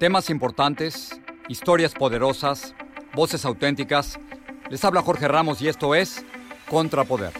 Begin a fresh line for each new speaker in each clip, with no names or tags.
Temas importantes, historias poderosas, voces auténticas. Les habla Jorge Ramos y esto es Contrapoder.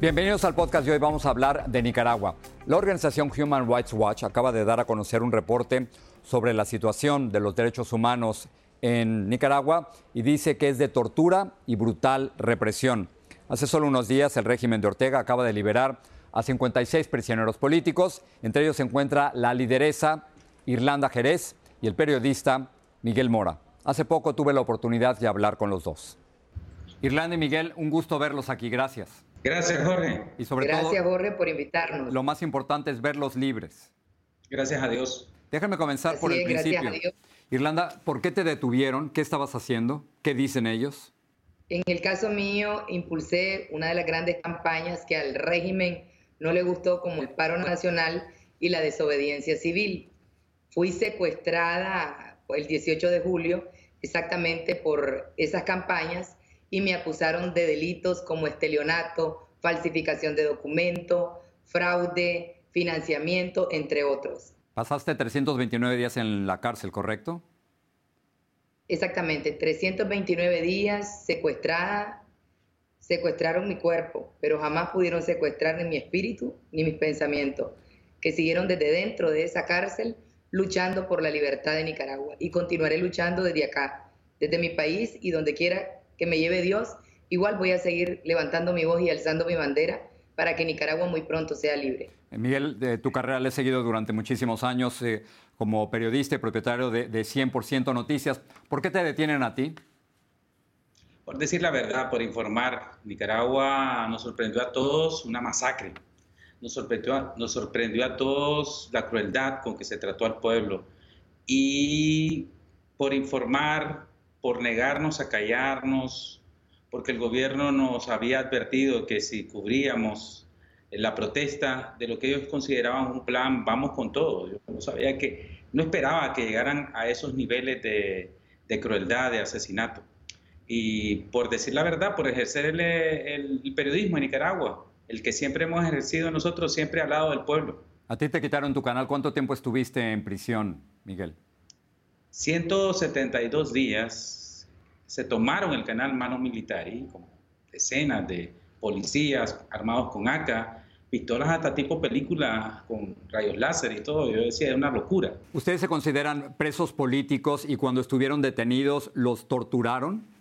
Bienvenidos al podcast de hoy vamos a hablar de Nicaragua. La organización Human Rights Watch acaba de dar a conocer un reporte sobre la situación de los derechos humanos en Nicaragua y dice que es de tortura y brutal represión. Hace solo unos días el régimen de Ortega acaba de liberar a 56 prisioneros políticos. Entre ellos se encuentra la lideresa Irlanda Jerez y el periodista Miguel Mora. Hace poco tuve la oportunidad de hablar con los dos. Irlanda y Miguel, un gusto verlos aquí. Gracias.
Gracias, Jorge.
Y sobre
Gracias,
todo,
Jorge, por invitarnos.
lo más importante es verlos libres.
Gracias a Dios.
Déjame comenzar
Así
por el
es, gracias a
principio.
Dios.
Irlanda, ¿por qué te detuvieron? ¿Qué estabas haciendo? ¿Qué dicen ellos?
En el caso mío, impulsé una de las grandes campañas que al régimen no le gustó, como el paro nacional y la desobediencia civil. Fui secuestrada el 18 de julio exactamente por esas campañas y me acusaron de delitos como estelionato, falsificación de documento, fraude, financiamiento, entre otros.
Pasaste 329 días en la cárcel, ¿correcto?
Exactamente, 329 días secuestrada, secuestraron mi cuerpo, pero jamás pudieron secuestrar ni mi espíritu ni mis pensamientos, que siguieron desde dentro de esa cárcel luchando por la libertad de Nicaragua. Y continuaré luchando desde acá, desde mi país y donde quiera que me lleve Dios. Igual voy a seguir levantando mi voz y alzando mi bandera para que Nicaragua muy pronto sea libre.
Eh, Miguel, de tu carrera la he seguido durante muchísimos años eh, como periodista y propietario de, de 100% Noticias. ¿Por qué te detienen a ti?
Por decir la verdad, por informar, Nicaragua nos sorprendió a todos una masacre. Nos sorprendió, a, nos sorprendió a todos la crueldad con que se trató al pueblo. Y por informar, por negarnos a callarnos, porque el gobierno nos había advertido que si cubríamos la protesta de lo que ellos consideraban un plan, vamos con todo. Yo no sabía que, no esperaba que llegaran a esos niveles de, de crueldad, de asesinato. Y por decir la verdad, por ejercer el, el, periodismo en Nicaragua, el que siempre hemos ejercido nosotros, siempre al lado del pueblo.
A ti te quitaron tu canal. ¿Cuánto tiempo estuviste en prisión, Miguel?
172 días. Se tomaron el canal Mano Militar y con decenas de policías armados con AK, pistolas hasta tipo película con rayos láser y todo. Yo decía, es una locura.
¿Ustedes se consideran presos políticos y cuando estuvieron detenidos los torturaron?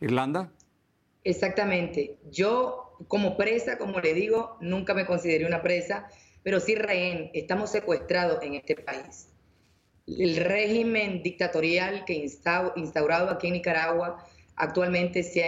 ¿Irlanda?
Exactamente. Yo como presa, como le digo, nunca me consideré una presa, pero sí rehén. Estamos secuestrados en este país. El régimen dictatorial que instaurado aquí en Nicaragua actualmente se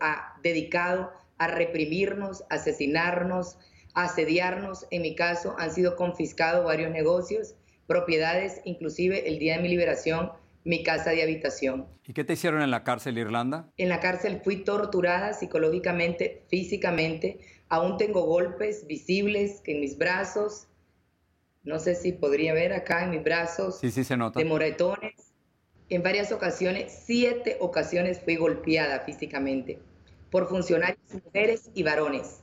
ha dedicado a reprimirnos, asesinarnos, asediarnos. En mi caso han sido confiscados varios negocios, propiedades, inclusive el día de mi liberación, mi casa de habitación.
¿Y qué te hicieron en la cárcel, Irlanda?
En la cárcel fui torturada psicológicamente, físicamente. Aún tengo golpes visibles en mis brazos. No sé si podría ver acá en mis brazos.
Sí, sí se nota.
De moretones. En varias ocasiones, siete ocasiones fui golpeada físicamente por funcionarios mujeres y varones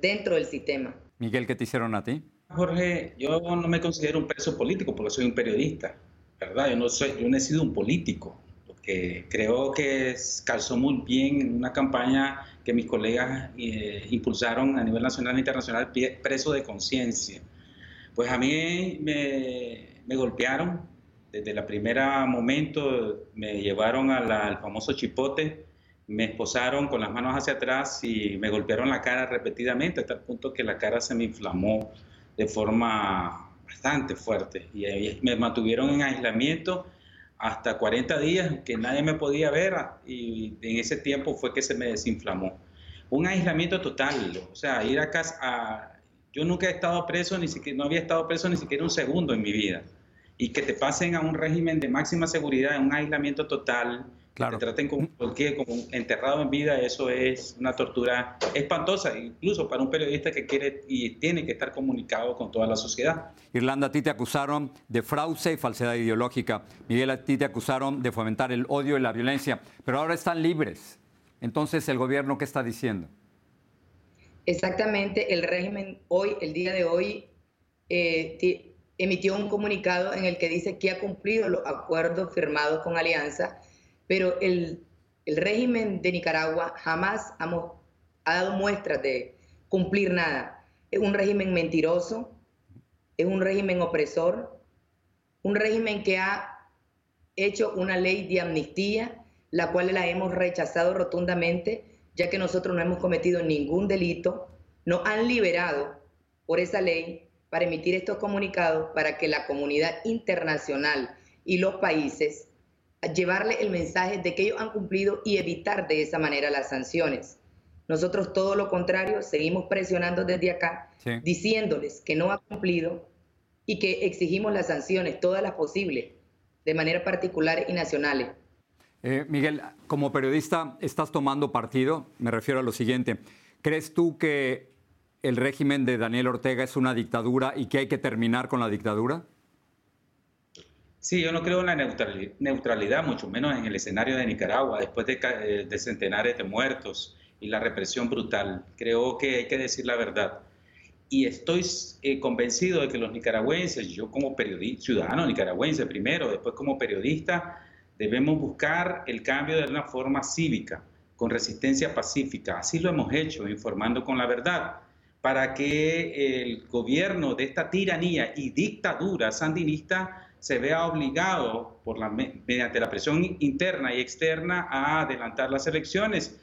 dentro del sistema.
Miguel, ¿qué te hicieron a ti?
Jorge, yo no me considero un preso político porque soy un periodista, ¿verdad? Yo no, soy, yo no he sido un político, porque creo que calzó muy bien en una campaña que mis colegas eh, impulsaron a nivel nacional e internacional, preso de conciencia. Pues a mí me, me golpearon, desde el primer momento me llevaron al famoso chipote, me esposaron con las manos hacia atrás y me golpearon la cara repetidamente, hasta el punto que la cara se me inflamó de forma bastante fuerte. Y me mantuvieron en aislamiento hasta 40 días, que nadie me podía ver, y en ese tiempo fue que se me desinflamó. Un aislamiento total, o sea, ir a casa, yo nunca he estado preso, ni siquiera, no había estado preso ni siquiera un segundo en mi vida. Y que te pasen a un régimen de máxima seguridad, un aislamiento total, Claro. Te traten como, como enterrado en vida, eso es una tortura espantosa, incluso para un periodista que quiere y tiene que estar comunicado con toda la sociedad.
Irlanda, a ti te acusaron de fraude y falsedad ideológica. Miguel, a ti te acusaron de fomentar el odio y la violencia, pero ahora están libres. Entonces, ¿el gobierno qué está diciendo?
Exactamente, el régimen hoy, el día de hoy, eh, emitió un comunicado en el que dice que ha cumplido los acuerdos firmados con Alianza pero el, régimen de Nicaragua jamás ha dado muestras de cumplir nada. Es un régimen mentiroso, es un régimen opresor, un régimen que ha hecho una ley de amnistía, la cual la hemos rechazado rotundamente, ya que nosotros no hemos cometido ningún delito, nos han liberado por esa ley para emitir estos comunicados para que la comunidad internacional y los países llevarle el mensaje de que ellos han cumplido y evitar de esa manera las sanciones. Nosotros todo lo contrario, seguimos presionando desde acá, diciéndoles que no ha cumplido y que exigimos las sanciones, todas las posibles, de manera particular y nacionales.
Eh, Miguel, como periodista, ¿estás tomando partido? Me refiero a lo siguiente. ¿Crees tú que el régimen de Daniel Ortega es una dictadura y que hay que terminar con la dictadura?
Sí, yo no creo en la neutralidad, mucho menos en el escenario de Nicaragua, después de, eh, de centenares de muertos y la represión brutal. Creo que hay que decir la verdad. Y estoy eh, convencido de que los nicaragüenses, yo como periodista, ciudadano nicaragüense primero, después como periodista, debemos buscar el cambio de una forma cívica, con resistencia pacífica. Así lo hemos hecho, informando con la verdad, para que el gobierno de esta tiranía y dictadura sandinista se vea obligado por la, mediante la presión interna y externa a adelantar las elecciones.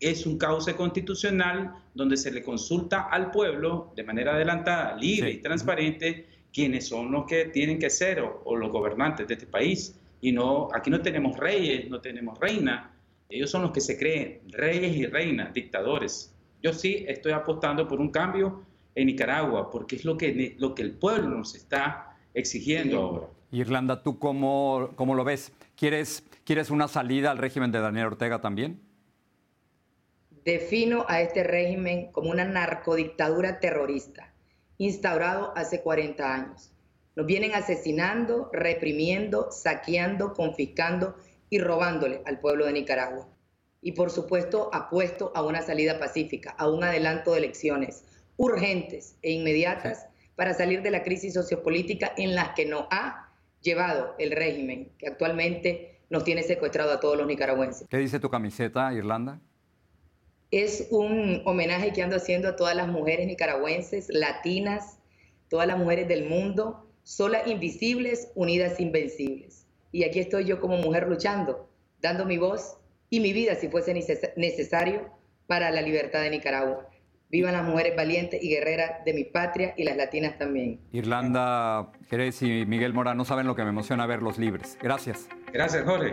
Es un cauce constitucional donde se le consulta al pueblo de manera adelantada, libre y transparente quiénes son los que tienen que ser o, los gobernantes de este país. Y no, aquí no tenemos reyes, no tenemos reina. Ellos son los que se creen reyes y reinas, dictadores. Yo sí estoy apostando por un cambio en Nicaragua, porque es lo que, lo que el pueblo nos está exigiendo ahora.
Irlanda, ¿tú cómo, cómo lo ves? ¿Quieres, ¿Quieres una salida al régimen de Daniel Ortega también?
Defino a este régimen como una narcodictadura terrorista, instaurado hace 40 años. Nos vienen asesinando, reprimiendo, saqueando, confiscando y robándole al pueblo de Nicaragua. y por supuesto apuesto a una salida pacífica, a un adelanto de elecciones urgentes e inmediatas para salir de la crisis sociopolítica en la que nos ha llevado el régimen que actualmente nos tiene secuestrado a todos los nicaragüenses.
¿Qué dice tu camiseta, Irlanda?
Es un homenaje que ando haciendo a todas las mujeres nicaragüenses, latinas, todas las mujeres del mundo, solas invisibles, unidas invencibles. Y aquí estoy yo como mujer luchando, dando mi voz y mi vida si fuese necesario para la libertad de Nicaragua. Vivan las mujeres valientes y guerreras de mi patria y las latinas también.
Irlanda Jerez y Miguel Mora no saben lo que me emociona verlos libres. Gracias.
Gracias, Jorge.